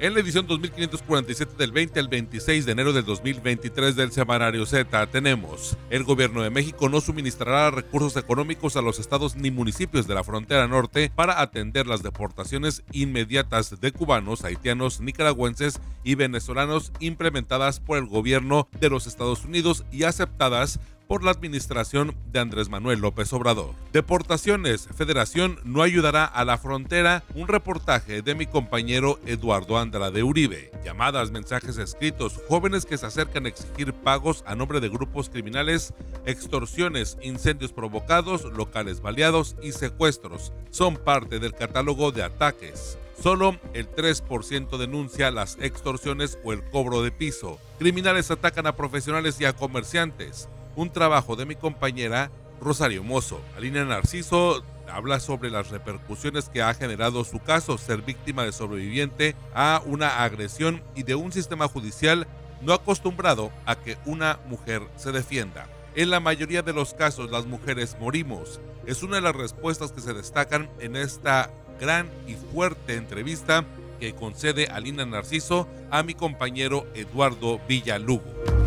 En la edición 2547 del 20 al 26 de enero del 2023 del Semanario Z tenemos, el gobierno de México no suministrará recursos económicos a los estados ni municipios de la frontera norte para atender las deportaciones inmediatas de cubanos, haitianos, nicaragüenses y venezolanos implementadas por el gobierno de los Estados Unidos y aceptadas por la administración de Andrés Manuel López Obrador. Deportaciones, Federación no ayudará a la frontera, un reportaje de mi compañero Eduardo Andrade Uribe. Llamadas, mensajes escritos, jóvenes que se acercan a exigir pagos a nombre de grupos criminales, extorsiones, incendios provocados, locales baleados y secuestros son parte del catálogo de ataques. Solo el 3% denuncia las extorsiones o el cobro de piso. Criminales atacan a profesionales y a comerciantes un trabajo de mi compañera Rosario Mozo. Alina Narciso habla sobre las repercusiones que ha generado su caso, ser víctima de sobreviviente a una agresión y de un sistema judicial no acostumbrado a que una mujer se defienda. En la mayoría de los casos las mujeres morimos. Es una de las respuestas que se destacan en esta gran y fuerte entrevista que concede Alina Narciso a mi compañero Eduardo Villalugo.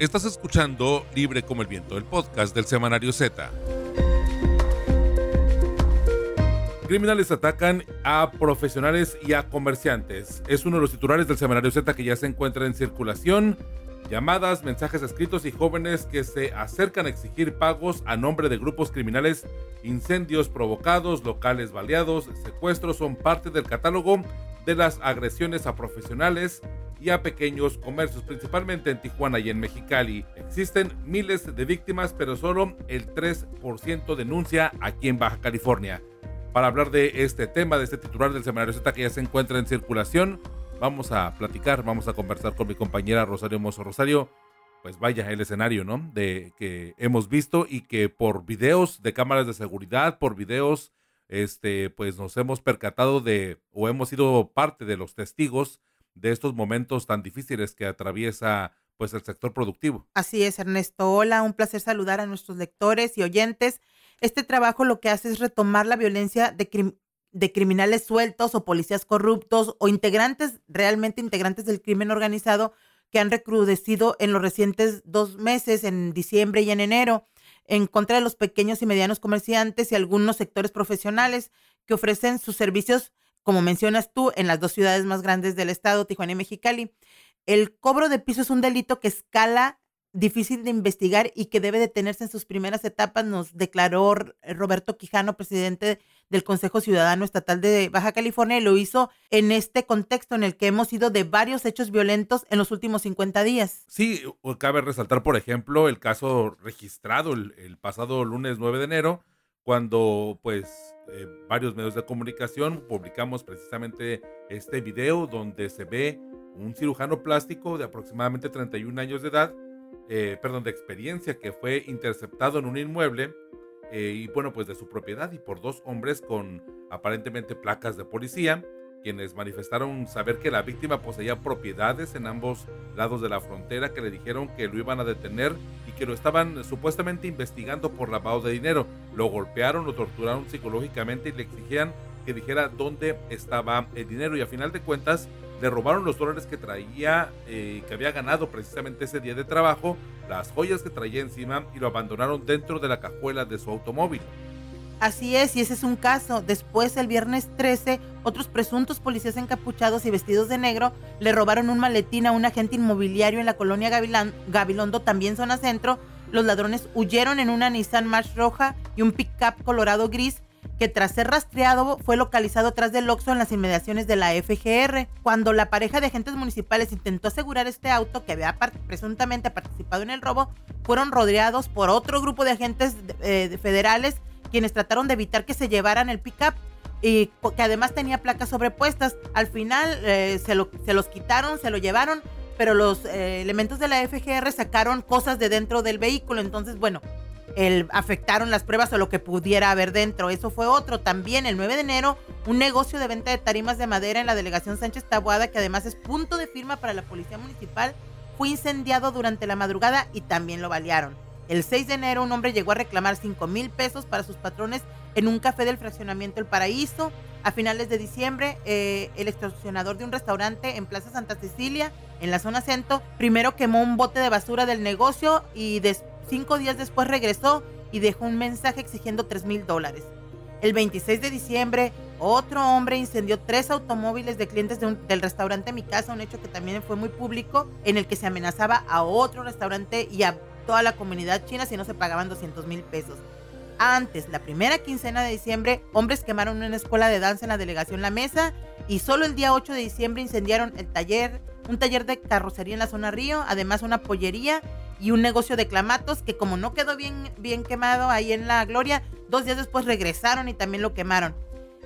Estás escuchando Libre como el Viento, el podcast del Semanario Z. Criminales atacan a profesionales y a comerciantes. Es uno de los titulares del Semanario Z que ya se encuentra en circulación. Llamadas, mensajes escritos y jóvenes que se acercan a exigir pagos a nombre de grupos criminales, incendios provocados, locales baleados, secuestros son parte del catálogo de las agresiones a profesionales y a pequeños comercios, principalmente en Tijuana y en Mexicali. Existen miles de víctimas, pero solo el 3% denuncia aquí en Baja California. Para hablar de este tema, de este titular del Semanario Z que ya se encuentra en circulación, vamos a platicar, vamos a conversar con mi compañera Rosario Mozo. Rosario, pues vaya el escenario, ¿no? De que hemos visto y que por videos de cámaras de seguridad, por videos, este, pues nos hemos percatado de o hemos sido parte de los testigos de estos momentos tan difíciles que atraviesa pues el sector productivo. Así es, Ernesto. Hola, un placer saludar a nuestros lectores y oyentes. Este trabajo lo que hace es retomar la violencia de, de criminales sueltos o policías corruptos o integrantes, realmente integrantes del crimen organizado que han recrudecido en los recientes dos meses, en diciembre y en enero, en contra de los pequeños y medianos comerciantes y algunos sectores profesionales que ofrecen sus servicios como mencionas tú, en las dos ciudades más grandes del estado, Tijuana y Mexicali. El cobro de piso es un delito que escala difícil de investigar y que debe detenerse en sus primeras etapas, nos declaró Roberto Quijano, presidente del Consejo Ciudadano Estatal de Baja California, y lo hizo en este contexto en el que hemos ido de varios hechos violentos en los últimos 50 días. Sí, cabe resaltar, por ejemplo, el caso registrado el, el pasado lunes 9 de enero, cuando pues eh, varios medios de comunicación publicamos precisamente este video donde se ve un cirujano plástico de aproximadamente 31 años de edad, eh, perdón, de experiencia, que fue interceptado en un inmueble eh, y bueno, pues de su propiedad y por dos hombres con aparentemente placas de policía quienes manifestaron saber que la víctima poseía propiedades en ambos lados de la frontera, que le dijeron que lo iban a detener y que lo estaban supuestamente investigando por lavado de dinero. Lo golpearon, lo torturaron psicológicamente y le exigían que dijera dónde estaba el dinero y a final de cuentas le robaron los dólares que traía, eh, que había ganado precisamente ese día de trabajo, las joyas que traía encima y lo abandonaron dentro de la cajuela de su automóvil. Así es, y ese es un caso. Después, el viernes 13, otros presuntos policías encapuchados y vestidos de negro le robaron un maletín a un agente inmobiliario en la colonia Gabilondo, también zona centro. Los ladrones huyeron en una Nissan March roja y un pickup colorado gris que tras ser rastreado fue localizado tras del Oxxo en las inmediaciones de la FGR. Cuando la pareja de agentes municipales intentó asegurar este auto que había presuntamente participado en el robo, fueron rodeados por otro grupo de agentes eh, federales quienes trataron de evitar que se llevaran el pickup y que además tenía placas sobrepuestas. Al final eh, se, los quitaron, se lo llevaron, pero los eh, elementos de la FGR sacaron cosas de dentro del vehículo. Entonces, bueno, el, afectaron las pruebas o lo que pudiera haber dentro. Eso fue otro. También el 9 de enero, un negocio de venta de tarimas de madera en la delegación Sánchez Tabuada, que además es punto de firma para la policía municipal, fue incendiado durante la madrugada y también lo balearon. El 6 de enero, un hombre llegó a reclamar 5 mil pesos para sus patrones en un café del fraccionamiento El Paraíso. A finales de diciembre, eh, el extorsionador de un restaurante en Plaza Santa Cecilia, en la zona centro, primero quemó un bote de basura del negocio y después Cinco días después regresó y dejó un mensaje exigiendo 3 mil dólares. El 26 de diciembre, otro hombre incendió tres automóviles de clientes del restaurante Mi Casa, un hecho que también fue muy público, en el que se amenazaba a otro restaurante y a toda la comunidad china si no se pagaban 200 mil pesos. Antes, la primera quincena de diciembre, hombres quemaron una escuela de danza en la delegación La Mesa y solo el día 8 de diciembre incendiaron el taller, un taller de carrocería en la zona Río, además una pollería y un negocio de clamatos que como no quedó bien, bien quemado ahí en la Gloria, dos días después regresaron y también lo quemaron.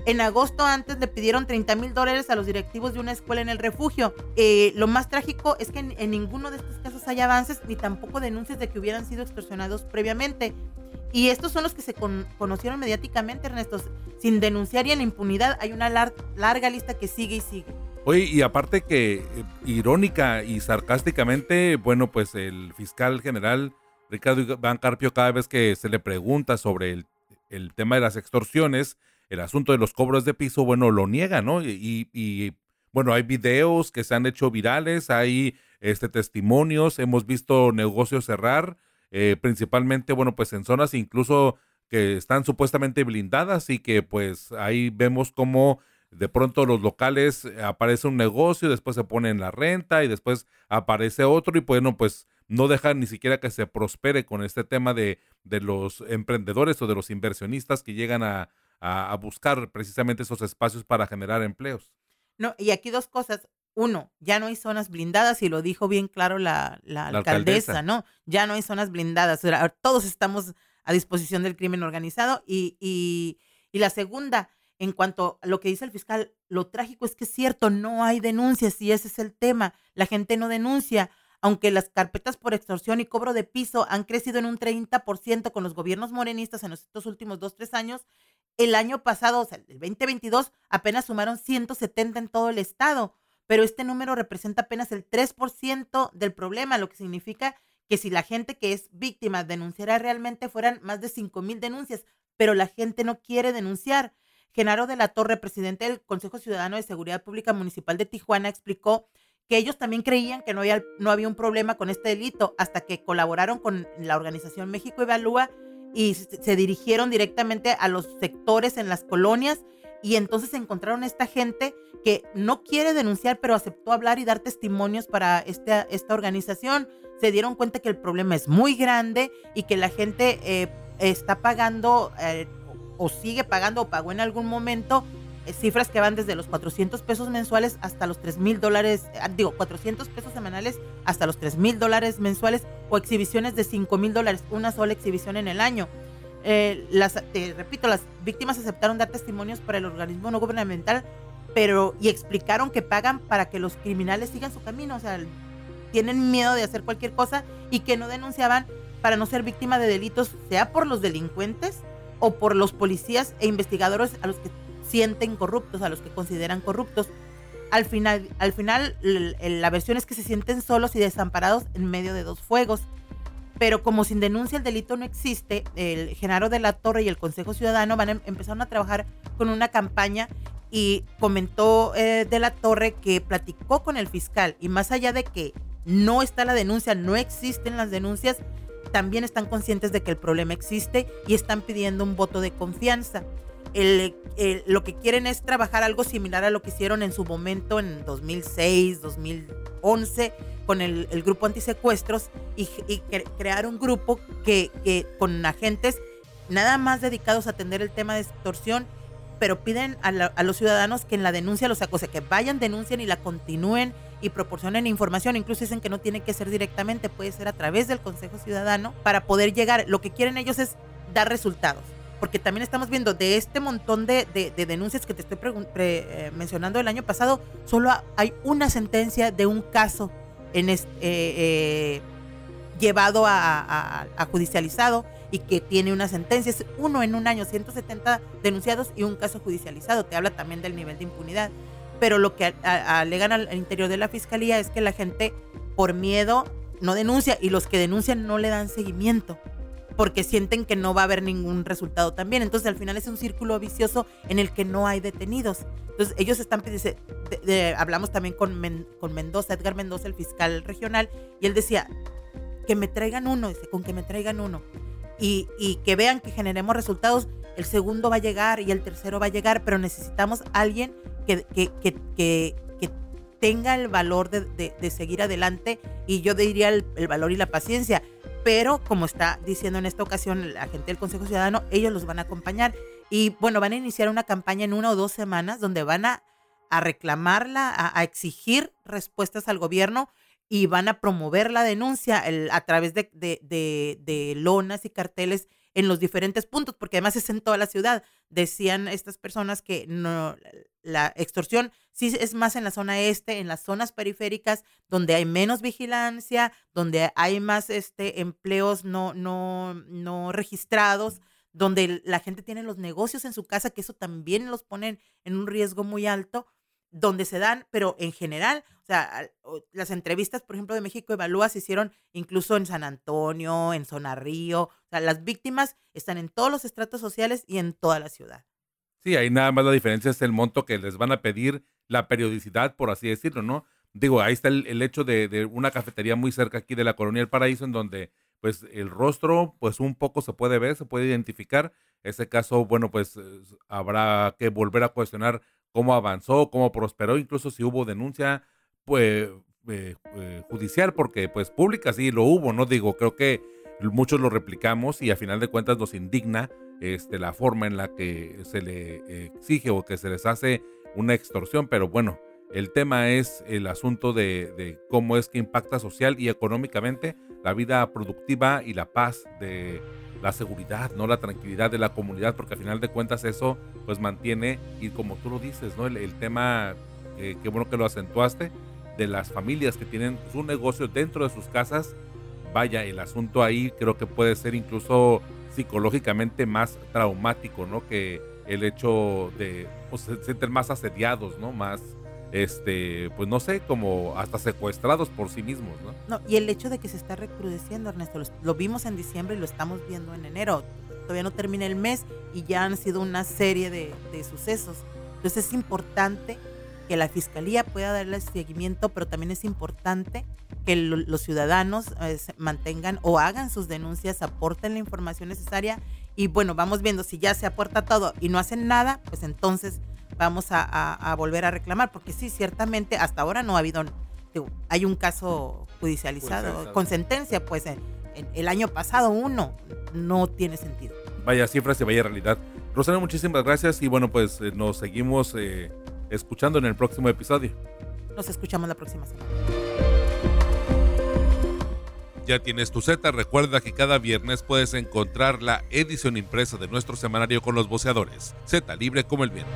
En agosto antes le pidieron 30 mil dólares a los directivos de una escuela en el refugio. Eh, lo más trágico es que en, ninguno de estos casos hay avances ni tampoco denuncias de que hubieran sido extorsionados previamente. Y estos son los que se conocieron mediáticamente, Ernesto. Sin denunciar y en impunidad hay una larga lista que sigue y sigue. Oye, y aparte que eh, irónica y sarcásticamente, bueno, pues el fiscal general Ricardo Iván Carpio, cada vez que se le pregunta sobre el, tema de las extorsiones, el asunto de los cobros de piso, bueno, lo niega, ¿no? Y, bueno, hay videos que se han hecho virales, hay este testimonios, hemos visto negocios cerrar, eh, principalmente, bueno, pues en zonas incluso que están supuestamente blindadas y que pues ahí vemos cómo de pronto los locales eh, aparece un negocio, después se pone en la renta y después aparece otro y bueno, pues no dejan ni siquiera que se prospere con este tema de, de los emprendedores o de los inversionistas que llegan a, a, buscar precisamente esos espacios para generar empleos. No, y aquí dos cosas. Uno, ya no hay zonas blindadas y lo dijo bien claro la, la, alcaldesa, ¿no? Ya no hay zonas blindadas. Todos estamos a disposición del crimen organizado. Y, y, y la segunda, en cuanto a lo que dice el fiscal, lo trágico es que es cierto, no hay denuncias y ese es el tema. La gente no denuncia, aunque las carpetas por extorsión y cobro de piso han crecido en un 30% con los gobiernos morenistas en estos últimos dos, tres años. El año pasado, o sea, el 2022, apenas sumaron 170 en todo el estado, pero este número representa apenas el 3% del problema, lo que significa que si la gente que es víctima denunciara realmente fueran más de 5 mil denuncias, pero la gente no quiere denunciar. Genaro de la Torre, presidente del Consejo Ciudadano de Seguridad Pública Municipal de Tijuana, explicó que ellos también creían que no había, un problema con este delito hasta que colaboraron con la organización México Evalúa y se dirigieron directamente a los sectores en las colonias y entonces encontraron a esta gente que no quiere denunciar, pero aceptó hablar y dar testimonios para esta, esta organización. Se dieron cuenta que el problema es muy grande y que la gente eh, está pagando eh, o sigue pagando o pagó en algún momento eh, cifras que van desde los 400 pesos mensuales hasta los 3 mil dólares, eh, digo, 400 pesos semanales hasta los 3 mil dólares mensuales o exhibiciones de 5 mil dólares, una sola exhibición en el año. Eh, las, te repito, las víctimas aceptaron dar testimonios para el organismo no gubernamental, pero y explicaron que pagan para que los criminales sigan su camino, o sea, tienen miedo de hacer cualquier cosa y que no denunciaban para no ser víctima de delitos, sea por los delincuentes o por los policías e investigadores a los que sienten corruptos, a los que consideran corruptos. Al final, al final la versión es que se sienten solos y desamparados en medio de dos fuegos. Pero como sin denuncia el delito no existe, el Genaro de la Torre y el Consejo Ciudadano van a, em, empezaron a trabajar con una campaña y comentó eh, de la Torre que platicó con el fiscal y más allá de que no está la denuncia, no existen las denuncias, también están conscientes de que el problema existe y están pidiendo un voto de confianza. lo que quieren es trabajar algo similar a lo que hicieron en su momento en 2006, 2011 con el, grupo antisecuestros y, y crear un grupo que, con agentes nada más dedicados a atender el tema de extorsión, pero piden a, los ciudadanos que en la denuncia los acose, que vayan, denuncien y la continúen y proporcionen información. Incluso dicen que no tiene que ser directamente, puede ser a través del Consejo Ciudadano para poder llegar. Lo que quieren ellos es dar resultados. Porque también estamos viendo de este montón de, denuncias que te estoy eh, mencionando el año pasado, solo hay una sentencia de un caso en este, eh, llevado a, judicializado y que tiene una sentencia. Es uno en un año, 170 denunciados y un caso judicializado. Te habla también del nivel de impunidad. Pero lo que alegan al interior de la fiscalía es que la gente por miedo no denuncia y los que denuncian no le dan seguimiento porque sienten que no va a haber ningún resultado también. Entonces al final es un círculo vicioso en el que no hay detenidos. Entonces ellos están pidiendo, hablamos también con, con Mendoza, Edgar Mendoza, el fiscal regional, y él decía, que me traigan uno, dice, con que me traigan uno. Y, que vean que generemos resultados, el segundo va a llegar y el tercero va a llegar, pero necesitamos alguien que, que, que, tenga el valor de, seguir adelante y yo diría el, valor y la paciencia. Pero como está diciendo en esta ocasión la gente del Consejo Ciudadano, ellos los van a acompañar y bueno, van a iniciar una campaña en una o dos semanas donde van a, a reclamarla, a exigir respuestas al gobierno y van a promover la denuncia a través de, de, lonas y carteles en los diferentes puntos, porque además es en toda la ciudad. Decían estas personas que no, la extorsión sí es más en la zona este, en las zonas periféricas, donde hay menos vigilancia, donde hay más este, empleos no, no, no registrados, donde la gente tiene los negocios en su casa, que eso también los pone en un riesgo muy alto donde se dan, pero en general, o sea, las entrevistas, por ejemplo, de México Evalúa se hicieron incluso en San Antonio, en Zona Río, o sea, las víctimas están en todos los estratos sociales y en toda la ciudad. Sí, ahí nada más la diferencia es el monto que les van a pedir, la periodicidad, por así decirlo, ¿no? Digo, ahí está el, hecho de, una cafetería muy cerca aquí de la Colonia del Paraíso, en donde pues el rostro, pues un poco se puede ver, se puede identificar. Ese caso, bueno, pues habrá que volver a cuestionar cómo avanzó, cómo prosperó, incluso si hubo denuncia pues, eh, eh, judicial, porque pues pública sí lo hubo, ¿no? Digo, creo que muchos lo replicamos y a final de cuentas nos indigna este, la forma en la que se le exige o que se les hace una extorsión, pero bueno, el tema es el asunto de, de, cómo es que impacta social y económicamente la vida productiva y la paz de la seguridad, no la tranquilidad de la comunidad, porque al final de cuentas eso pues mantiene, y como tú lo dices, ¿no? El, tema, eh, qué bueno que lo acentuaste, de las familias que tienen su negocio dentro de sus casas, vaya, el asunto ahí creo que puede ser incluso psicológicamente más traumático, ¿no? Que el hecho de pues, se sienten más asediados, ¿no? Más este, pues no sé, como hasta secuestrados por sí mismos, ¿no? No, y el hecho de que se está recrudeciendo, Ernesto, lo, vimos en diciembre y lo estamos viendo en enero. Todavía no termina el mes y ya han sido una serie de, sucesos. Entonces es importante que la fiscalía pueda darle seguimiento, pero también es importante que los ciudadanos eh, mantengan o hagan sus denuncias, aporten la información necesaria y bueno, vamos viendo si ya se aporta todo y no hacen nada, pues entonces vamos a, volver a reclamar, porque sí, ciertamente hasta ahora no ha habido, hay un caso judicializado con sentencia, pues en, el año pasado uno, no tiene sentido. Vaya cifras y vaya realidad. Rosana, muchísimas gracias y bueno, pues eh, nos seguimos eh, escuchando en el próximo episodio. Nos escuchamos la próxima semana. Ya tienes tu Z, recuerda que cada viernes puedes encontrar la edición impresa de nuestro semanario con los voceadores. Z libre como el viento.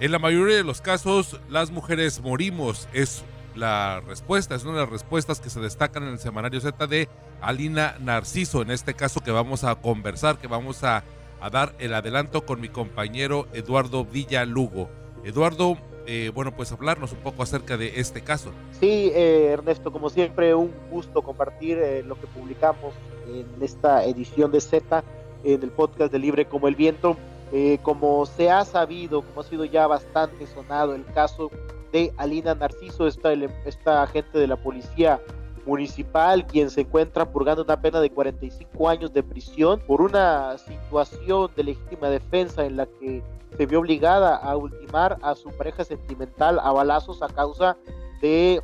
En la mayoría de los casos, las mujeres morimos. Es la respuesta, es una de las respuestas que se destacan en el semanario Z de Alina Narciso. En este caso que vamos a conversar, que vamos a, dar el adelanto con mi compañero Eduardo Villalugo. Eduardo, eh, bueno, pues hablarnos un poco acerca de este caso. Sí, eh, Ernesto, como siempre, un gusto compartir eh, lo que publicamos en esta edición de Z, en el podcast de Libre como el Viento. Eh, como se ha sabido, como ha sido ya bastante sonado el caso de Alina Narciso, esta, esta agente de la policía municipal, quien se encuentra purgando una pena de 45 años de prisión por una situación de legítima defensa en la que se vio obligada a ultimar a su pareja sentimental a balazos a causa de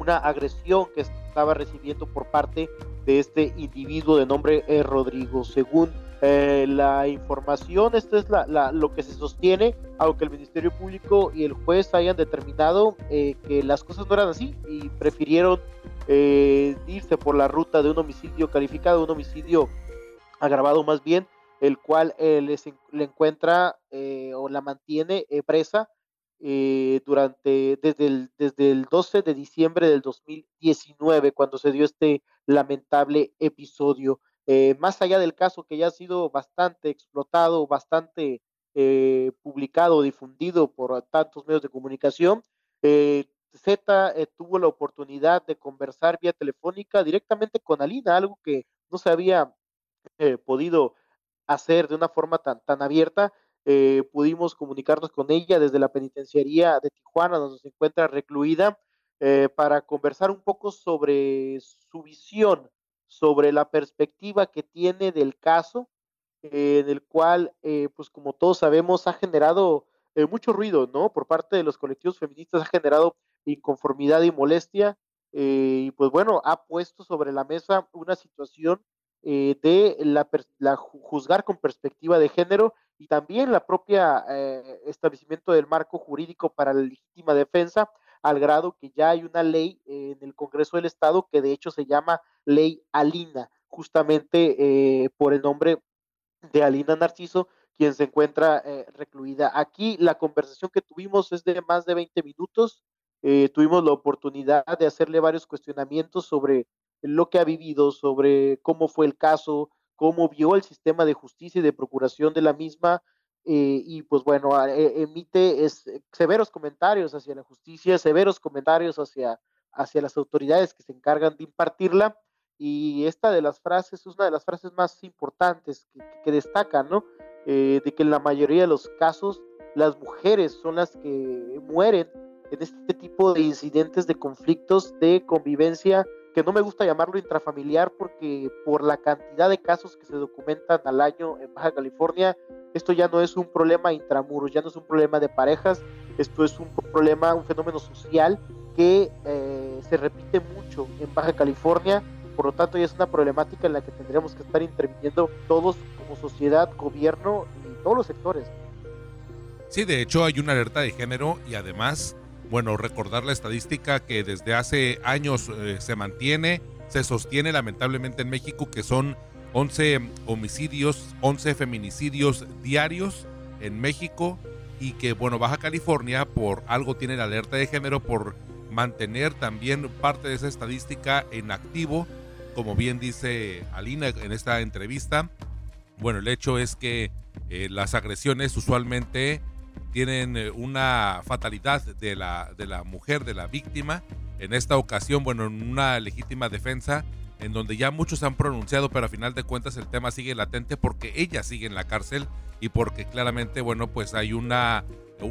una agresión que estaba recibiendo por parte de este individuo de nombre eh, Rodrigo. Según eh, la información, esto es la, lo que se sostiene, aunque el Ministerio Público y el juez hayan determinado eh, que las cosas no eran así y prefirieron irse por la ruta de un homicidio calificado, un homicidio agravado más bien, el cual les, le encuentra o la mantiene presa eh, durante desde el, desde el 12 de diciembre del 2019, cuando se dio este lamentable episodio. Eh, más allá del caso que ya ha sido bastante explotado, bastante eh, publicado, difundido por tantos medios de comunicación, Z tuvo la oportunidad de conversar vía telefónica directamente con Alina, algo que no se había podido hacer de una forma tan, tan abierta. Eh, pudimos comunicarnos con ella desde la penitenciaría de Tijuana, donde se encuentra recluida, eh, para conversar un poco sobre su visión, sobre la perspectiva que tiene del caso, eh, en el cual, pues como todos sabemos, ha generado mucho ruido, ¿no? Por parte de los colectivos feministas ha generado inconformidad y molestia, y pues bueno, ha puesto sobre la mesa una situación de la, la, juzgar con perspectiva de género y también la propia eh, establecimiento del marco jurídico para la legítima defensa, al grado que ya hay una ley en el Congreso del Estado que de hecho se llama Ley Alina, justamente eh, por el nombre de Alina Narciso, quien se encuentra eh, recluida. Aquí la conversación que tuvimos es de más de 20 minutos. tuvimos la oportunidad de hacerle varios cuestionamientos sobre lo que ha vivido, sobre cómo fue el caso, cómo vio el sistema de justicia y de procuración de la misma, eh, y pues bueno, e, emite es, severos comentarios hacia la justicia, severos comentarios hacia, hacia las autoridades que se encargan de impartirla, y esta de las frases es una de las frases más importantes que, que destacan, ¿no? Eh, de que en la mayoría de los casos las mujeres son las que mueren en este tipo de incidentes, de conflictos, de convivencia que no me gusta llamarlo intrafamiliar porque por la cantidad de casos que se documentan al año en Baja California, esto ya no es un problema intramuros, ya no es un problema de parejas, esto es un problema, un fenómeno social que eh, se repite mucho en Baja California, por lo tanto ya es una problemática en la que tendríamos que estar interviniendo todos como sociedad, gobierno y todos los sectores. Sí, de hecho hay una alerta de género y además bueno, recordar la estadística que desde hace años eh, se mantiene, se sostiene lamentablemente en México que son 11 homicidios, 11 feminicidios diarios en México y que, bueno, Baja California por algo tiene la alerta de género por mantener también parte de esa estadística en activo, como bien dice Alina en esta entrevista. Bueno, el hecho es que eh, las agresiones usualmente tienen eh, una fatalidad de la, de la mujer, de la víctima. En esta ocasión, bueno, en una legítima defensa, en donde ya muchos han pronunciado, pero a final de cuentas el tema sigue latente porque ella sigue en la cárcel y porque claramente, bueno, pues hay una,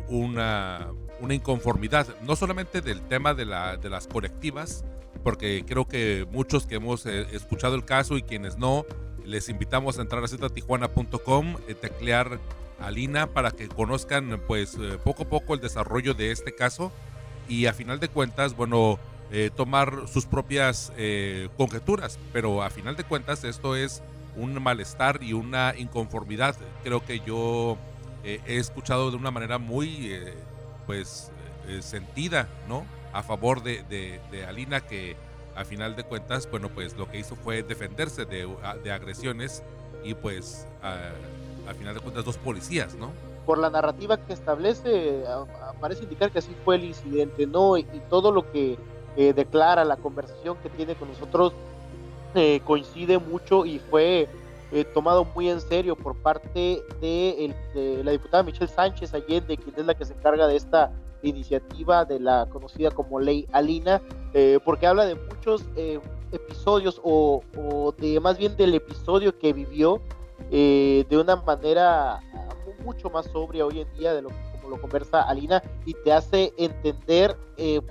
una, una inconformidad, no solamente del tema de, la, de las colectivas, porque creo que muchos que hemos eh, escuchado el caso y quienes no, les invitamos a entrar a ztijuana.com, eh, Alina para que conozcan pues eh, poco a poco el desarrollo de este caso y a final de cuentas, bueno, eh, tomar sus propias eh, conjeturas, pero a final de cuentas esto es un malestar y una inconformidad. Creo que yo he escuchado de una manera muy pues sentida, ¿no? A favor de, de, Alina que a final de cuentas, bueno, pues lo que hizo fue defenderse de, de agresiones y pues al final de cuentas dos policías, ¿no? Por la narrativa que establece, parece indicar que así fue el incidente, ¿no? Y, todo lo que eh, declara la conversación que tiene con nosotros eh, coincide mucho y fue eh, tomado muy en serio por parte de, la diputada Michelle Sánchez Allende, quien es la que se encarga de esta iniciativa de la conocida como Ley Alina, porque habla de muchos episodios o, o, de más bien del episodio que vivió eh, de una manera mucho más sobria hoy en día de lo como lo conversa Alina y te hace entender eh,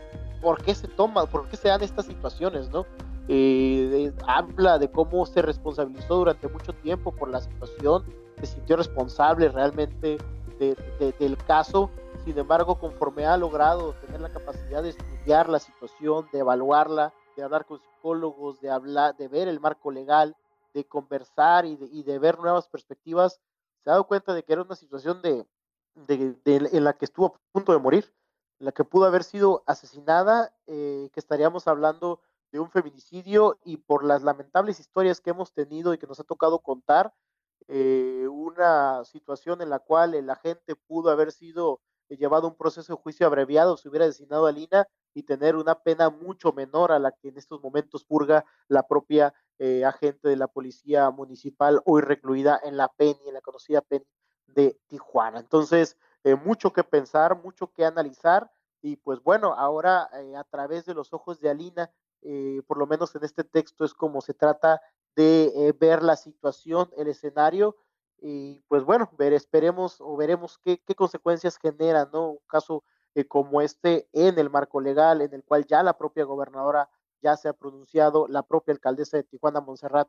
por qué se toma, por qué se dan estas situaciones, ¿no? Eh, habla de cómo se responsabilizó durante mucho tiempo por la situación, se sintió responsable realmente del caso, sin embargo, conforme ha logrado tener la capacidad de estudiar la situación, de evaluarla, de hablar con psicólogos, de hablar, de ver el marco legal, de conversar y de, y de ver nuevas perspectivas, se ha dado cuenta de que era una situación de, de, en la que estuvo a punto de morir, en la que pudo haber sido asesinada, eh, que estaríamos hablando de un feminicidio y por las lamentables historias que hemos tenido y que nos ha tocado contar, eh, una situación en la cual el agente pudo haber sido llevado un proceso de juicio abreviado, se hubiera designado a Lina y tener una pena mucho menor a la que en estos momentos purga la propia eh, agente de la policía municipal hoy recluida en la PENI, en la conocida PENI de Tijuana. Entonces, eh, mucho que pensar, mucho que analizar y pues bueno, ahora a través de los ojos de Alina eh, por lo menos en este texto es como se trata de eh, ver la situación, el escenario, y pues bueno, ver, esperemos o veremos qué, qué consecuencias genera, ¿no? Un caso eh, como este en el marco legal, en el cual ya la propia gobernadora ya se ha pronunciado, la propia alcaldesa de Tijuana, Montserrat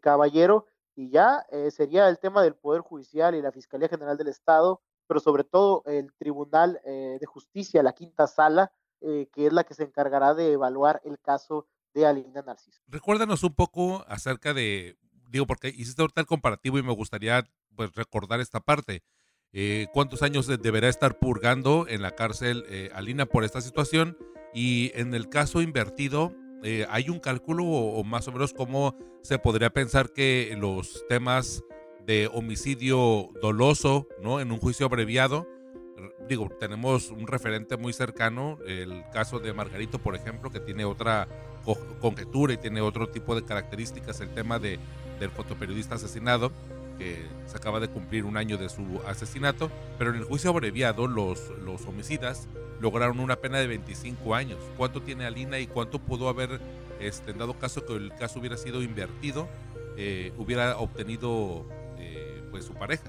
Caballero, y ya sería el tema del Poder Judicial y la Fiscalía General del Estado, pero sobre todo el Tribunal de Justicia, la quinta sala, eh, que es la que se encargará de evaluar el caso de Alina Narciso. Recuérdanos un poco acerca de, digo, porque hiciste ahorita el comparativo y me gustaría pues recordar esta parte. Eh, ¿Cuántos años deberá estar purgando en la cárcel eh, Alina por esta situación? Y en el caso invertido, ¿hay un cálculo o, o, más o menos cómo se podría pensar que los temas de homicidio doloso, ¿no? En un juicio abreviado, digo, tenemos un referente muy cercano, el caso de Margarito, por ejemplo, que tiene otra conjetura y tiene otro tipo de características, el tema de, del fotoperiodista asesinado, que se acaba de cumplir un año de su asesinato, pero en el juicio abreviado los, los homicidas lograron una pena de 25 años. ¿Cuánto tiene Alina y cuánto pudo haber, este, en dado caso que el caso hubiera sido invertido, eh, hubiera obtenido eh, pues su pareja?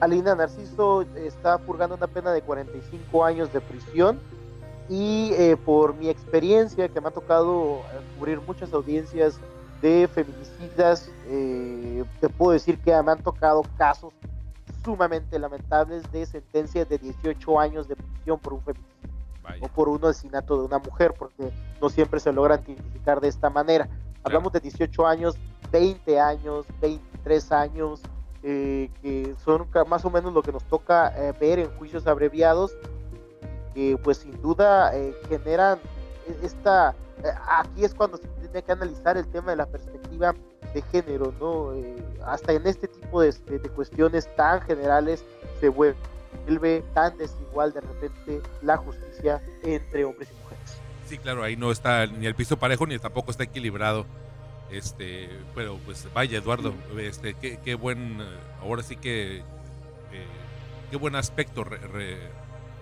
Alina Narciso está purgando una pena de 45 años de prisión y eh, por mi experiencia que me ha tocado eh, cubrir muchas audiencias de feminicidas, eh, te puedo decir que me han tocado casos sumamente lamentables de sentencias de 18 años de prisión por un feminicidio o por un asesinato de una mujer, porque no siempre se logra identificar de esta manera. Hablamos de 18 años, 20 años, 23 años, eh, que son más o menos lo que nos toca eh, ver en juicios abreviados, que pues sin duda eh, generan esta, aquí es cuando se tiene que analizar el tema de la perspectiva de género, ¿no? hasta en este tipo de, de, cuestiones tan generales se vuelve tan desigual de repente la justicia entre hombres y mujeres. Sí, claro, ahí no está ni el piso parejo ni tampoco está equilibrado este, pero pues vaya, Eduardo, este, qué, buen, ahora sí que, eh, qué buen aspecto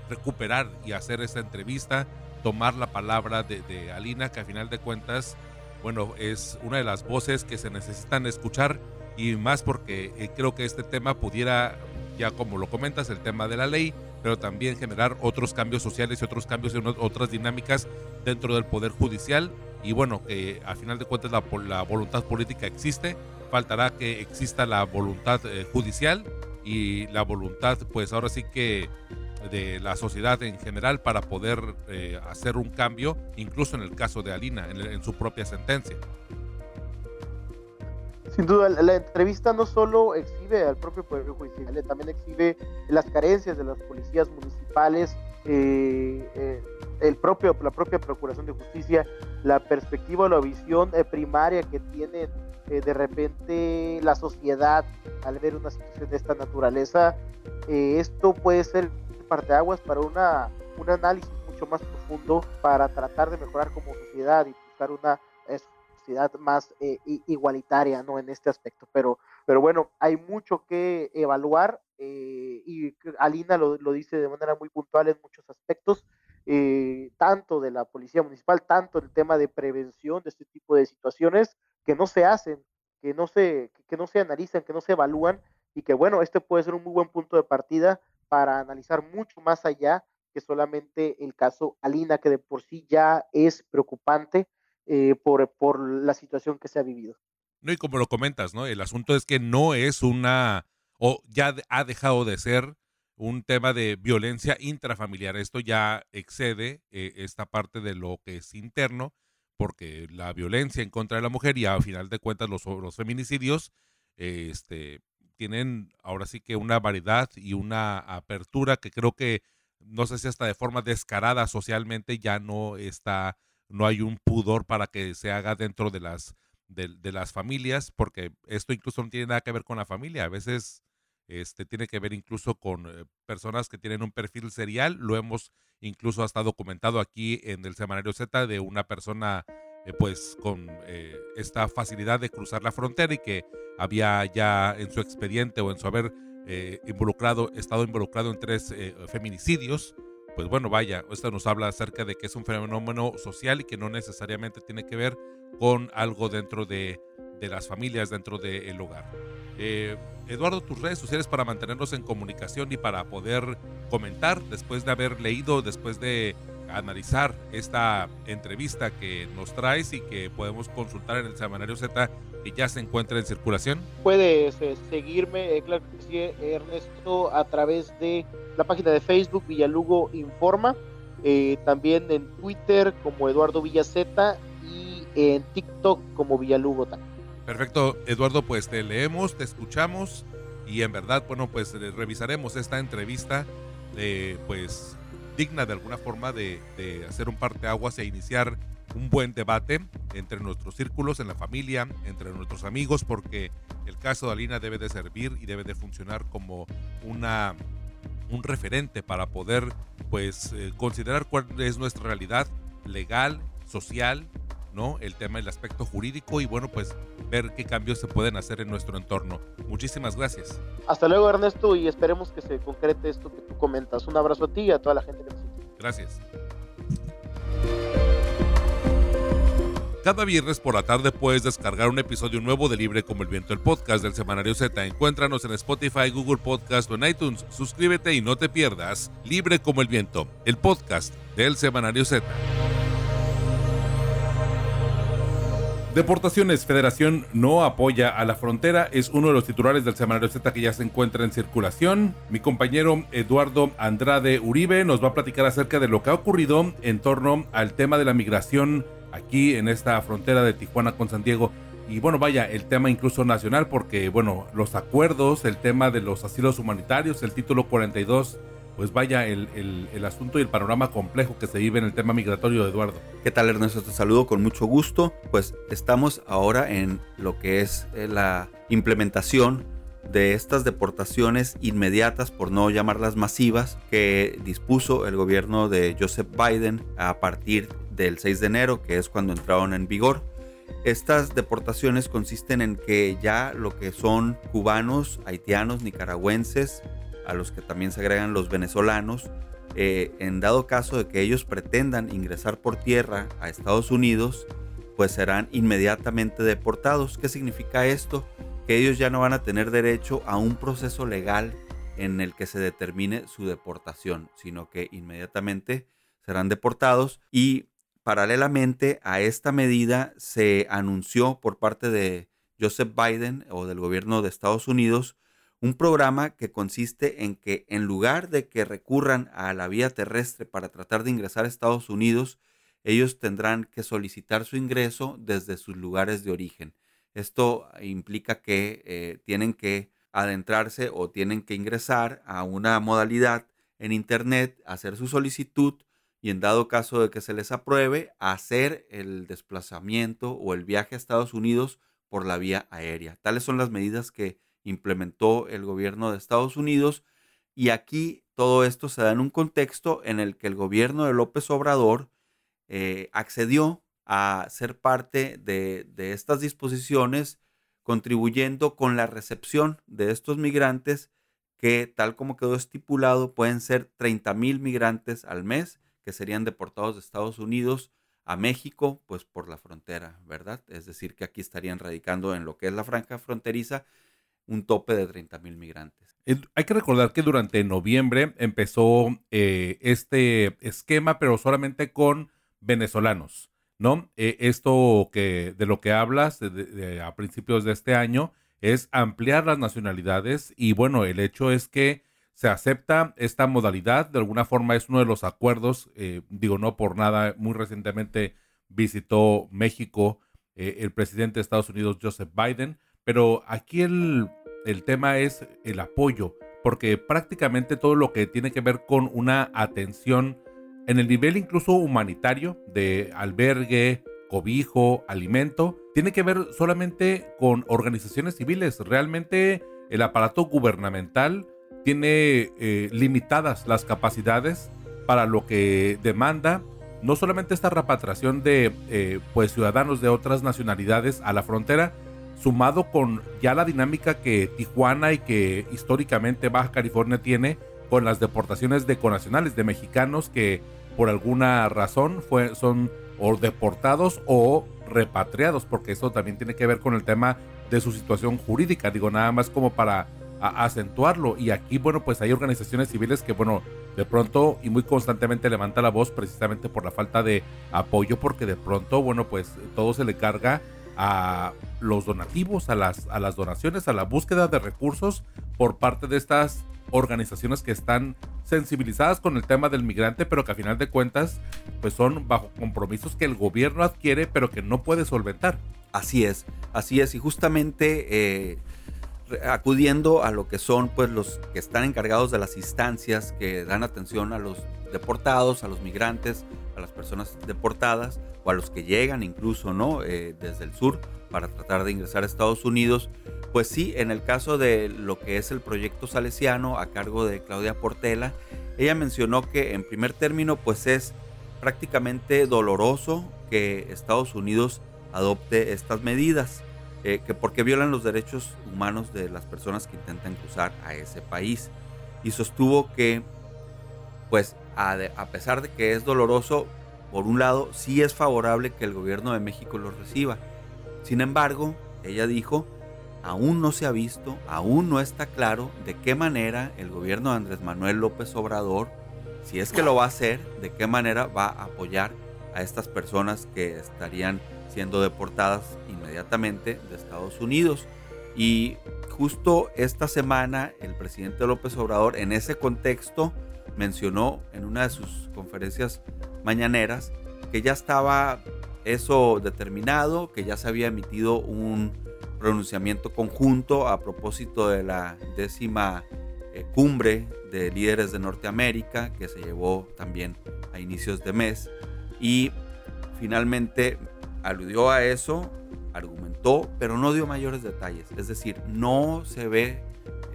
recuperar y hacer esta entrevista, tomar la palabra de, Alina, que a final de cuentas, bueno, es una de las voces que se necesitan escuchar y más porque eh, creo que este tema pudiera, ya como lo comentas, el tema de la ley, pero también generar otros cambios sociales y otros cambios en otras dinámicas dentro del Poder Judicial. Y bueno, que a final de cuentas la, la, voluntad política existe, faltará que exista la voluntad eh, judicial y la voluntad, pues ahora sí que de la sociedad en general para poder eh, hacer un cambio, incluso en el caso de Alina, en, su propia sentencia. Sin duda, la entrevista no solo exhibe al propio Poder Judicial, también exhibe las carencias de las policías municipales, eh, eh, el propio, la propia Procuración de Justicia, la perspectiva o la visión eh, primaria que tiene de repente la sociedad al ver una situación de esta naturaleza. esto puede ser parteaguas para una, un análisis mucho más profundo para tratar de mejorar como sociedad y buscar una sociedad más igualitaria ¿no? en este aspecto. Pero, pero bueno, hay mucho que evaluar eh, y Alina lo, dice de manera muy puntual en muchos aspectos, eh, tanto de la policía municipal, tanto el tema de prevención de este tipo de situaciones que no se hacen, que no se, que no se analizan, que no se evalúan y que bueno, este puede ser un muy buen punto de partida para analizar mucho más allá que solamente el caso Alina, que de por sí ya es preocupante eh, por, por la situación que se ha vivido. No, y como lo comentas, ¿no? El asunto es que no es una o ya ha dejado de ser un tema de violencia intrafamiliar. Esto ya excede eh, esta parte de lo que es interno, porque la violencia en contra de la mujer y a final de cuentas los, los feminicidios este, tienen ahora sí que una variedad y una apertura que creo que no sé si hasta de forma descarada socialmente ya no está, no hay un pudor para que se haga dentro de las, de, las familias, porque esto incluso no tiene nada que ver con la familia, a veces este, tiene que ver incluso con eh, personas que tienen un perfil serial, lo hemos incluso hasta documentado aquí en el semanario Z de una persona eh, pues con eh, esta facilidad de cruzar la frontera y que había ya en su expediente o en su haber eh, involucrado, estado involucrado en tres feminicidios, pues bueno, vaya, esto nos habla acerca de que es un fenómeno social y que no necesariamente tiene que ver con algo dentro de, de las familias, dentro del hogar. Eh, Eduardo, tus redes sociales para mantenernos en comunicación y para poder comentar después de haber leído, después de analizar esta entrevista que nos traes y que podemos consultar en el Semanario Z que ya se encuentra en circulación? Puedes eh, seguirme, eh, claro que sí, Ernesto, a través de la página de Facebook Villalugo Informa, eh, también en Twitter como Eduardo Villazeta y en TikTok como Villalugo. Perfecto, Eduardo, pues te leemos, te escuchamos y en verdad, bueno, pues revisaremos esta entrevista, pues digna de alguna forma de, hacer un parteaguas e iniciar un buen debate entre nuestros círculos, en la familia, entre nuestros amigos, porque el caso de Alina debe de servir y debe de funcionar como una, un referente para poder pues eh, considerar cuál es nuestra realidad legal, social, ¿no? El tema, el aspecto jurídico y bueno, pues ver qué cambios se pueden hacer en nuestro entorno. Muchísimas gracias. Hasta luego Ernesto y esperemos que se concrete esto que tú comentas. Un abrazo a ti y a toda la gente que nos. Gracias. Cada viernes por la tarde puedes descargar un episodio nuevo de Libre como el Viento, el podcast del Semanario Z. Encuéntranos en Spotify, Google Podcast o en iTunes. Suscríbete y no te pierdas Libre como el Viento, el podcast del Semanario Z. Deportaciones Federación no apoya a la frontera es uno de los titulares del Semanario Z que ya se encuentra en circulación. Mi compañero Eduardo Andrade Uribe nos va a platicar acerca de lo que ha ocurrido en torno al tema de la migración aquí en esta frontera de Tijuana con San Diego. Y bueno, vaya, el tema incluso nacional, porque bueno, los acuerdos, el tema de los asilos humanitarios, el título 42, pues vaya el, el, asunto y el panorama complejo que se vive en el tema migratorio, Eduardo. ¿Qué tal, Ernesto? Te saludo con mucho gusto. Pues estamos ahora en lo que es eh, la implementación de estas deportaciones inmediatas, por no llamarlas masivas, que dispuso el gobierno de Joseph Biden a partir del 6 de enero, que es cuando entraron en vigor. Estas deportaciones consisten en que ya lo que son cubanos, haitianos, nicaragüenses, a los que también se agregan los venezolanos, eh, en dado caso de que ellos pretendan ingresar por tierra a Estados Unidos, pues serán inmediatamente deportados. ¿Qué significa esto? Que ellos ya no van a tener derecho a un proceso legal en el que se determine su deportación, sino que inmediatamente serán deportados y Paralelamente a esta medida se anunció por parte de Joseph Biden o del gobierno de Estados Unidos un programa que consiste en que en lugar de que recurran a la vía terrestre para tratar de ingresar a Estados Unidos, ellos tendrán que solicitar su ingreso desde sus lugares de origen. Esto implica que eh, tienen que adentrarse o tienen que ingresar a una modalidad en Internet, hacer su solicitud y en dado caso de que se les apruebe, hacer el desplazamiento o el viaje a Estados Unidos por la vía aérea. Tales son las medidas que implementó el gobierno de Estados Unidos y aquí todo esto se da en un contexto en el que el gobierno de López Obrador eh, accedió a ser parte de, de estas disposiciones, contribuyendo con la recepción de estos migrantes que tal como quedó estipulado pueden ser 30 mil migrantes al mes que serían deportados de Estados Unidos a México, pues por la frontera, ¿verdad? Es decir, que aquí estarían radicando en lo que es la franja fronteriza un tope de 30 mil migrantes. Hay que recordar que durante noviembre empezó eh, este esquema, pero solamente con venezolanos, ¿no? Eh, esto que de lo que hablas a principios de este año es ampliar las nacionalidades y bueno, el hecho es que se acepta esta modalidad. De alguna forma es uno de los acuerdos, eh, digo, no por nada, muy recientemente visitó México eh, el presidente de Estados Unidos, Joseph Biden, pero aquí el, el tema es el apoyo, porque prácticamente todo lo que tiene que ver con una atención en el nivel incluso humanitario de albergue, cobijo, alimento, tiene que ver solamente con organizaciones civiles. Realmente el aparato gubernamental tiene eh, limitadas las capacidades para lo que demanda no solamente esta repatriación de eh, pues ciudadanos de otras nacionalidades a la frontera, sumado con ya la dinámica que Tijuana y que históricamente Baja California tiene con las deportaciones de conacionales de mexicanos que por alguna razón fue, son o deportados o repatriados, porque eso también tiene que ver con el tema de su situación jurídica, digo nada más como para acentuarlo. Y aquí, bueno, pues hay organizaciones civiles que, bueno, de pronto y muy constantemente levanta la voz precisamente por la falta de apoyo, porque de pronto, bueno, pues todo se le carga a los donativos, a las, a las donaciones, a la búsqueda de recursos por parte de estas organizaciones que están sensibilizadas con el tema del migrante, pero que a final de cuentas, pues son bajo compromisos que el gobierno adquiere, pero que no puede solventar. Así es, así es, y justamente eh, acudiendo a lo que son pues los que están encargados de las instancias que dan atención a los deportados, a los migrantes, a las personas deportadas o a los que llegan incluso no eh, desde el sur para tratar de ingresar a Estados Unidos. Pues sí, en el caso de lo que es el proyecto salesiano a cargo de Claudia Portela, ella mencionó que en primer término pues es prácticamente doloroso que Estados Unidos adopte estas medidas eh, que porque violan los derechos humanos de las personas que intentan cruzar a ese país. Y sostuvo que, pues, a, pesar de que es doloroso, por un lado, sí es favorable que el gobierno de México los reciba. Sin embargo, ella dijo, aún no se ha visto, aún no está claro de qué manera el gobierno de Andrés Manuel López Obrador, si es que lo va a hacer, de qué manera va a apoyar a estas personas que estarían siendo deportadas inmediatamente de Estados Unidos. Y justo esta semana el presidente López Obrador en ese contexto mencionó en una de sus conferencias mañaneras que ya estaba eso determinado, que ya se había emitido un pronunciamiento conjunto a propósito de la décima eh, cumbre de líderes de Norteamérica que se llevó también a inicios de mes y finalmente aludió a eso, argumentó, pero no dio mayores detalles. Es decir, no se ve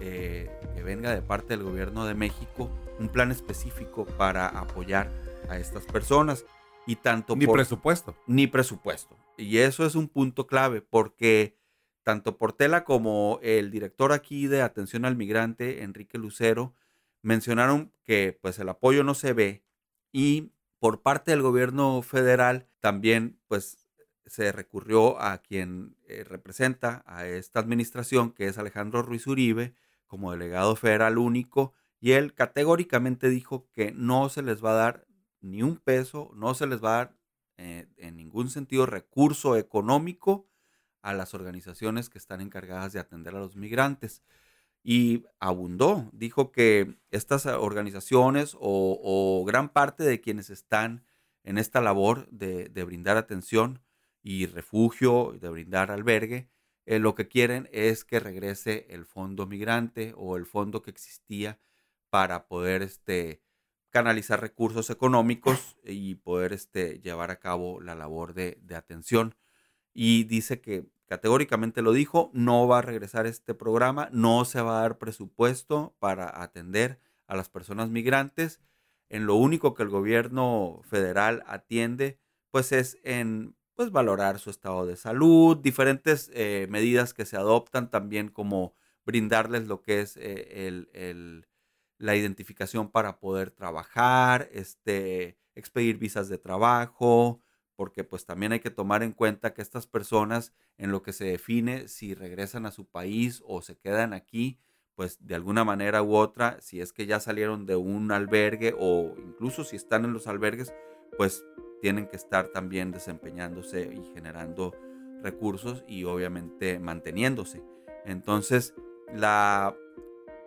eh, que venga de parte del gobierno de México un plan específico para apoyar a estas personas. Y tanto ni presupuesto. Ni presupuesto. Y eso es un punto clave porque tanto Portela como el director aquí de atención al migrante, Enrique Lucero, mencionaron que pues el apoyo no se ve y por parte del gobierno federal también pues se recurrió a quien eh, representa a esta administración, que es Alejandro Ruiz Uribe, como delegado federal único, y él categóricamente dijo que no se les va a dar ni un peso, no se les va a dar eh, en ningún sentido recurso económico a las organizaciones que están encargadas de atender a los migrantes. Y abundó, dijo que estas organizaciones o, gran parte de quienes están en esta labor de brindar atención y refugio, de brindar albergue, eh, lo que quieren es que regrese el fondo migrante o el fondo que existía para poder este, canalizar recursos económicos y poder este, llevar a cabo la labor de, atención. Y dice que categóricamente lo dijo, no va a regresar este programa, no se va a dar presupuesto para atender a las personas migrantes. En lo único que el gobierno federal atiende, pues es en pues valorar su estado de salud, diferentes eh, medidas que se adoptan también como brindarles lo que es eh, el, la identificación para poder trabajar, este, expedir visas de trabajo, porque pues también hay que tomar en cuenta que estas personas en lo que se define si regresan a su país o se quedan aquí, pues de alguna manera u otra, si es que ya salieron de un albergue o incluso si están en los albergues, pues tienen que estar también desempeñándose y generando recursos y obviamente manteniéndose. Entonces, la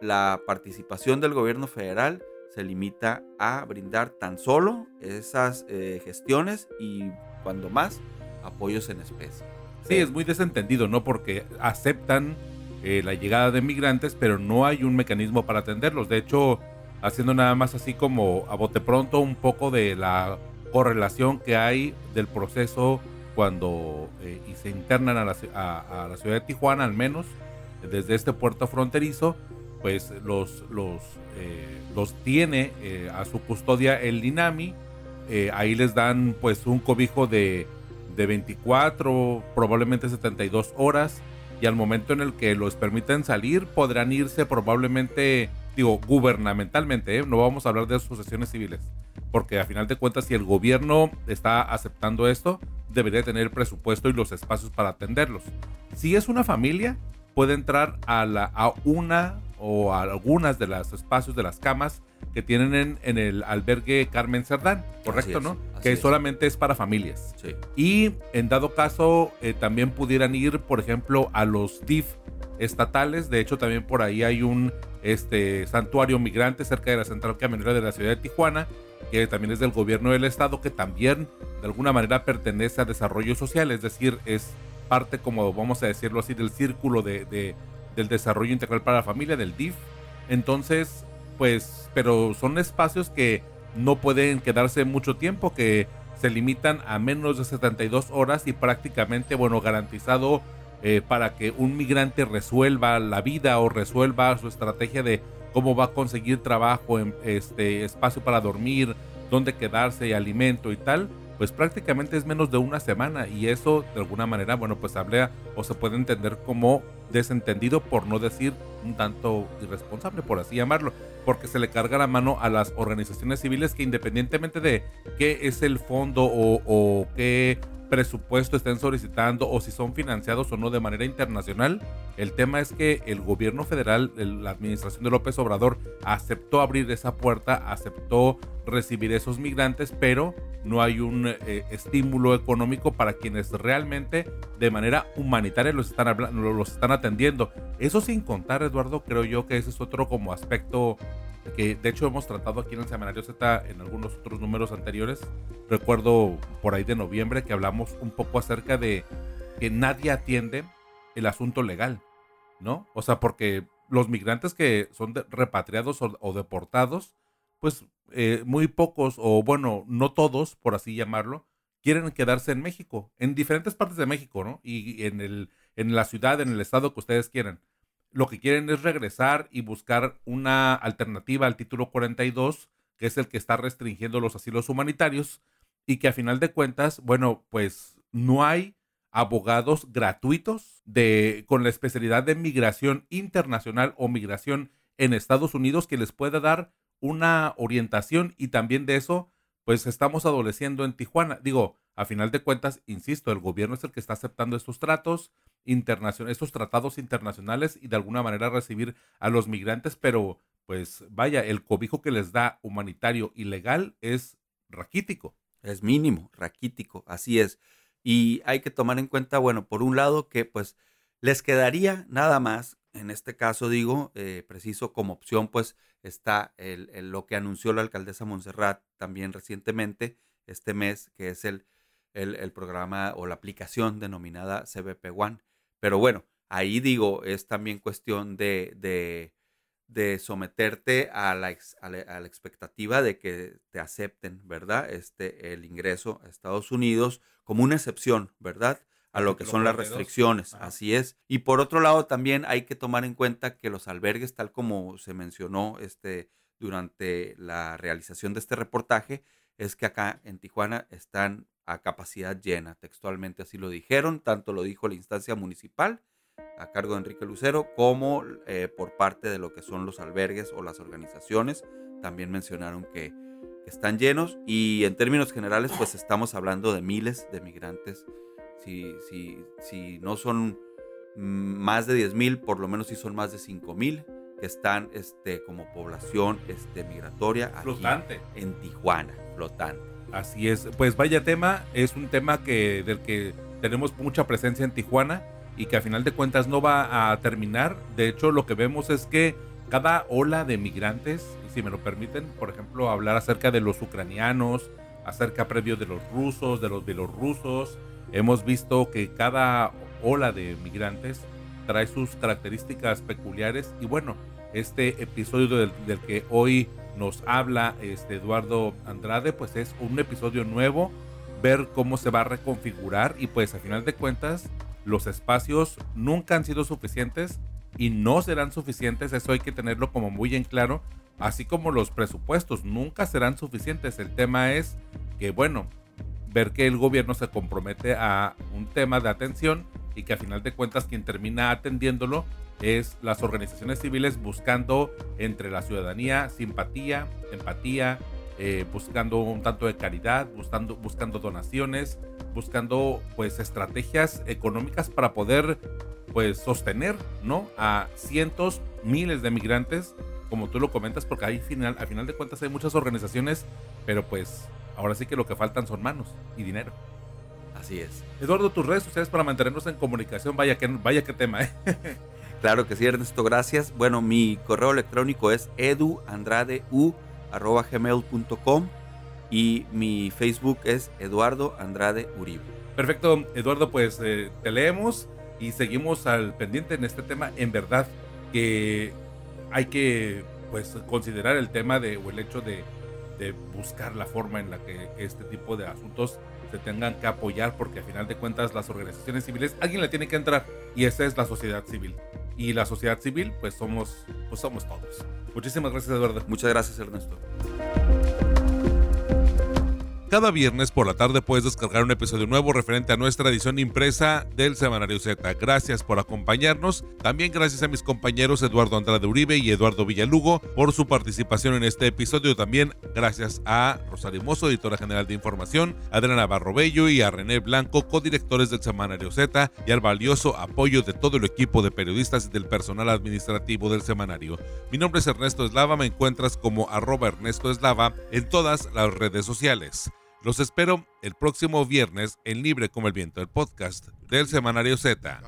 la participación del gobierno federal se limita a brindar tan solo esas eh, gestiones y cuando más apoyos en especie. Sí, es muy desentendido, ¿no? Porque aceptan eh, la llegada de migrantes, pero no hay un mecanismo para atenderlos. De hecho, haciendo nada más así como a bote pronto un poco de la correlación que hay del proceso cuando eh, y se internan a la, ciudad de Tijuana, al menos desde este puerto fronterizo, pues los, los, eh, los tiene a su custodia el Dinami. ahí les dan pues un cobijo de de 24, probablemente 72 horas, y al momento en el que los permiten salir, podrán irse probablemente, digo, gubernamentalmente, ¿eh? no vamos a hablar de asociaciones civiles, porque a final de cuentas, si el gobierno está aceptando esto, debería tener el presupuesto y los espacios para atenderlos. Si es una familia, puede entrar a, la, a una o a algunas de los espacios de las camas que tienen en, el albergue Carmen Cerdán, correcto, ¿no? Que solamente es para familias. Sí. Y en dado caso, eh, también pudieran ir, por ejemplo, a los DIF estatales. De hecho, también por ahí hay un este, santuario migrante cerca de la central camionera de la ciudad de Tijuana, que también es del gobierno del estado, que también de alguna manera pertenece a desarrollo social, es decir, es parte, como vamos a decirlo así, del círculo de, del desarrollo integral para la familia, del DIF. Entonces, pues, pero son espacios que no pueden quedarse mucho tiempo, que se limitan a menos de 72 horas y prácticamente, bueno, garantizado eh, para que un migrante resuelva la vida o resuelva su estrategia de cómo va a conseguir trabajo, este, espacio para dormir, dónde quedarse, alimento y tal, pues prácticamente es menos de una semana y eso de alguna manera, bueno, pues habla o se puede entender como desentendido por no decir un tanto irresponsable, por así llamarlo, porque se le carga la mano a las organizaciones civiles que independientemente de qué es el fondo o, o qué presupuesto estén solicitando o si son financiados o no de manera internacional. El tema es que el gobierno federal, la administración de López Obrador, aceptó abrir esa puerta, aceptó recibir esos migrantes, pero no hay un eh, estímulo económico para quienes realmente de manera humanitaria los están, los están atendiendo. Eso sin contar, Eduardo, creo yo que ese es otro como aspecto que de hecho hemos tratado aquí en el Seminario Z en algunos otros números anteriores. Recuerdo por ahí de noviembre que hablamos un poco acerca de que nadie atiende el asunto legal, ¿no? O sea, porque los migrantes que son repatriados o, deportados, pues eh, muy pocos, o bueno, no todos, por así llamarlo, quieren quedarse en México, en diferentes partes de México, ¿no? Y en, el, en la ciudad, en el estado que ustedes quieran lo que quieren es regresar y buscar una alternativa al título 42, que es el que está restringiendo los asilos humanitarios, y que a final de cuentas, bueno, pues no hay abogados gratuitos de, con la especialidad de migración internacional o migración en Estados Unidos que les pueda dar una orientación y también de eso, pues estamos adoleciendo en Tijuana. Digo, a final de cuentas, insisto, el gobierno es el que está aceptando estos tratos estos tratados internacionales y de alguna manera recibir a los migrantes, pero pues vaya, el cobijo que les da humanitario y legal es raquítico. Es mínimo, raquítico, así es. Y hay que tomar en cuenta, bueno, por un lado que pues les quedaría nada más, en este caso digo, eh, preciso como opción, pues está el, lo que anunció la alcaldesa Montserrat también recientemente, este mes, que es el el, programa o la aplicación denominada CBP One. Pero bueno, ahí digo, es también cuestión de, de, someterte a la, a la, expectativa de que te acepten, ¿verdad? Este, el ingreso a Estados Unidos como una excepción, ¿verdad? A lo que son las restricciones, así es. Y por otro lado, también hay que tomar en cuenta que los albergues, tal como se mencionó este, durante la realización de este reportaje, es que acá en Tijuana están a capacidad llena, textualmente así lo dijeron, tanto lo dijo la instancia municipal a cargo de Enrique Lucero como eh, por parte de lo que son los albergues o las organizaciones, también mencionaron que, están llenos y en términos generales pues estamos hablando de miles de migrantes, si, si, si no son más de 10 mil, por lo menos si son más de 5 mil que están este, como población este, migratoria flotante. en Tijuana, flotante. Así es, pues vaya tema, es un tema que del que tenemos mucha presencia en Tijuana y que a final de cuentas no va a terminar. De hecho, lo que vemos es que cada ola de migrantes, si me lo permiten, por ejemplo, hablar acerca de los ucranianos, acerca previo de los rusos, de los bielorrusos, hemos visto que cada ola de migrantes trae sus características peculiares y bueno, este episodio del, que hoy nos habla este Eduardo Andrade, pues es un episodio nuevo, ver cómo se va a reconfigurar y pues a final de cuentas los espacios nunca han sido suficientes y no serán suficientes, eso hay que tenerlo como muy en claro, así como los presupuestos nunca serán suficientes. El tema es que, bueno, ver que el gobierno se compromete a un tema de atención y que a final de cuentas quien termina atendiéndolo es las organizaciones civiles buscando entre la ciudadanía simpatía, empatía, eh, buscando un tanto de caridad, buscando, buscando donaciones, buscando pues estrategias económicas para poder pues sostener, ¿no? A cientos, miles de migrantes, como tú lo comentas, porque ahí final, al final de cuentas hay muchas organizaciones, pero pues ahora sí que lo que faltan son manos y dinero. Así es. Eduardo, tus redes sociales para mantenernos en comunicación, vaya que, vaya que tema, ¿eh? claro que sí, Ernesto, gracias. Bueno, mi correo electrónico es eduandradeu.gmail.com y mi Facebook es Eduardo Andrade Uribe. Perfecto, Eduardo, pues eh, te leemos y seguimos al pendiente en este tema. En verdad que hay que pues considerar el tema de o el hecho de, de buscar la forma en la que este tipo de asuntos se tengan que apoyar porque al final de cuentas las organizaciones civiles alguien le tiene que entrar y esa es la sociedad civil. Y la sociedad civil pues somos pues somos todos. Muchísimas gracias Eduardo. Muchas gracias Ernesto cada viernes por la tarde puedes descargar un episodio nuevo referente a nuestra edición impresa del Semanario Z. Gracias por acompañarnos. También gracias a mis compañeros Eduardo Andrade Uribe y Eduardo Villalugo por su participación en este episodio. También gracias a Rosario Mozo, editora general de información, Adriana Barrobello y a René Blanco, codirectores del Semanario Z, y al valioso apoyo de todo el equipo de periodistas y del personal administrativo del semanario. Mi nombre es Ernesto Eslava, me encuentras como arroba Ernesto Eslava en todas las redes sociales. Los espero el próximo viernes en Libre como el Viento, el podcast del Semanario Z.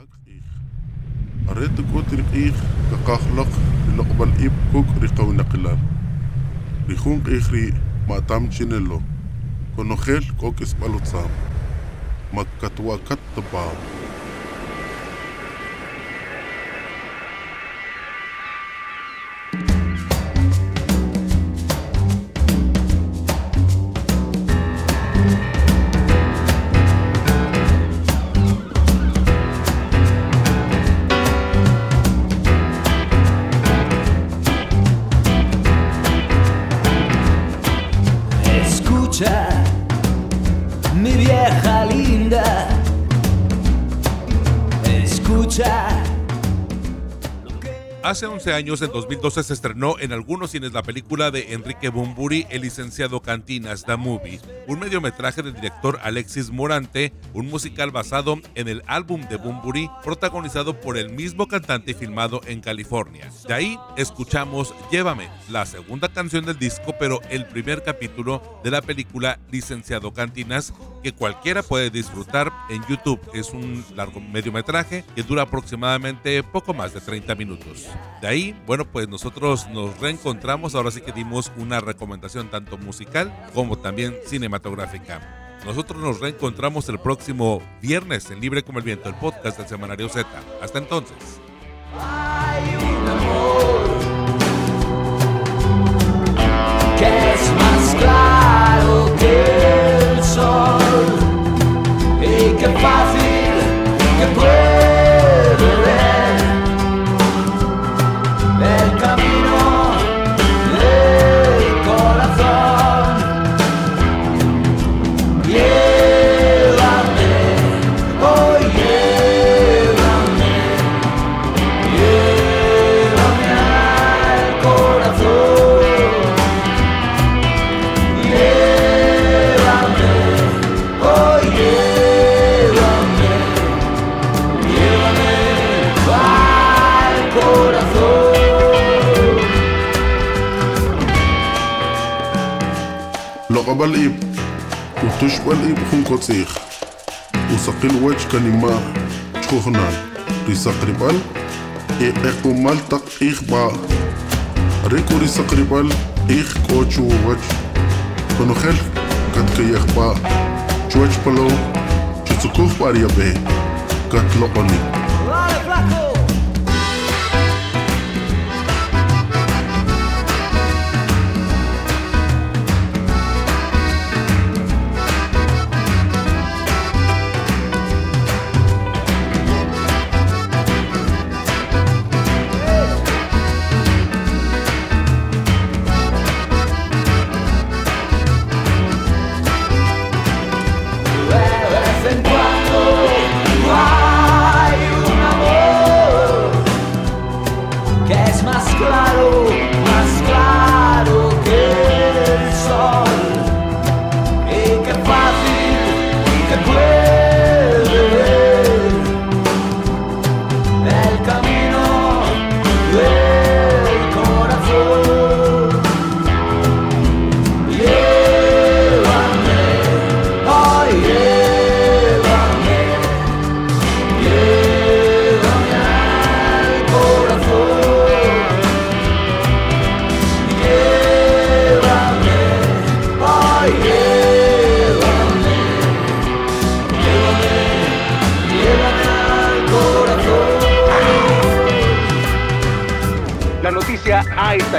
mi vieja linda, escucha. Hace 11 años, en 2012, se estrenó en algunos cines la película de Enrique Bumburi, El licenciado Cantinas, The Movie, un mediometraje del director Alexis Morante, un musical basado en el álbum de Bumburi, protagonizado por el mismo cantante y filmado en California. De ahí escuchamos Llévame, la segunda canción del disco, pero el primer capítulo de la película Licenciado Cantinas, que cualquiera puede disfrutar en YouTube. Es un largo mediometraje que dura aproximadamente poco más de 30 minutos. De ahí, bueno, pues nosotros nos reencontramos, ahora sí que dimos una recomendación tanto musical como también cinematográfica. Nosotros nos reencontramos el próximo viernes en Libre como el Viento, el podcast del Semanario Z. Hasta entonces. que fácil que بلعب كنتش بلعب خنكو تسيخ وسقي الوجه كلمة تخوخنان ريسا قريبال اي ايقو مالتق ايخ با ريكو ريسا قريبال ايخ كوتشو وجه كنو خيل كت كيخ با چوچ پلو چوچو باريا بي كت لقوني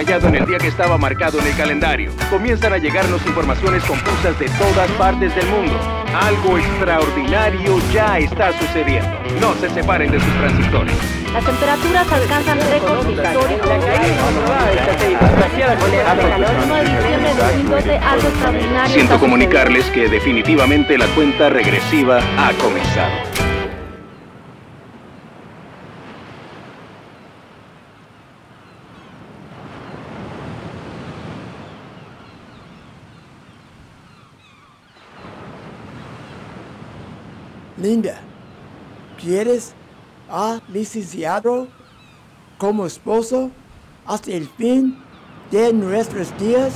en el día que estaba marcado en el calendario. Comienzan a llegarnos informaciones confusas de todas partes del mundo. Algo extraordinario ya está sucediendo. No se separen de sus transistores. Las temperaturas alcanzan récords históricos. El 1 de diciembre de 2012, algo extraordinario. Siento comunicarles que definitivamente la cuenta regresiva ha comenzado. Linda, ¿quieres a licenciado como esposo hasta el fin de nuestros días?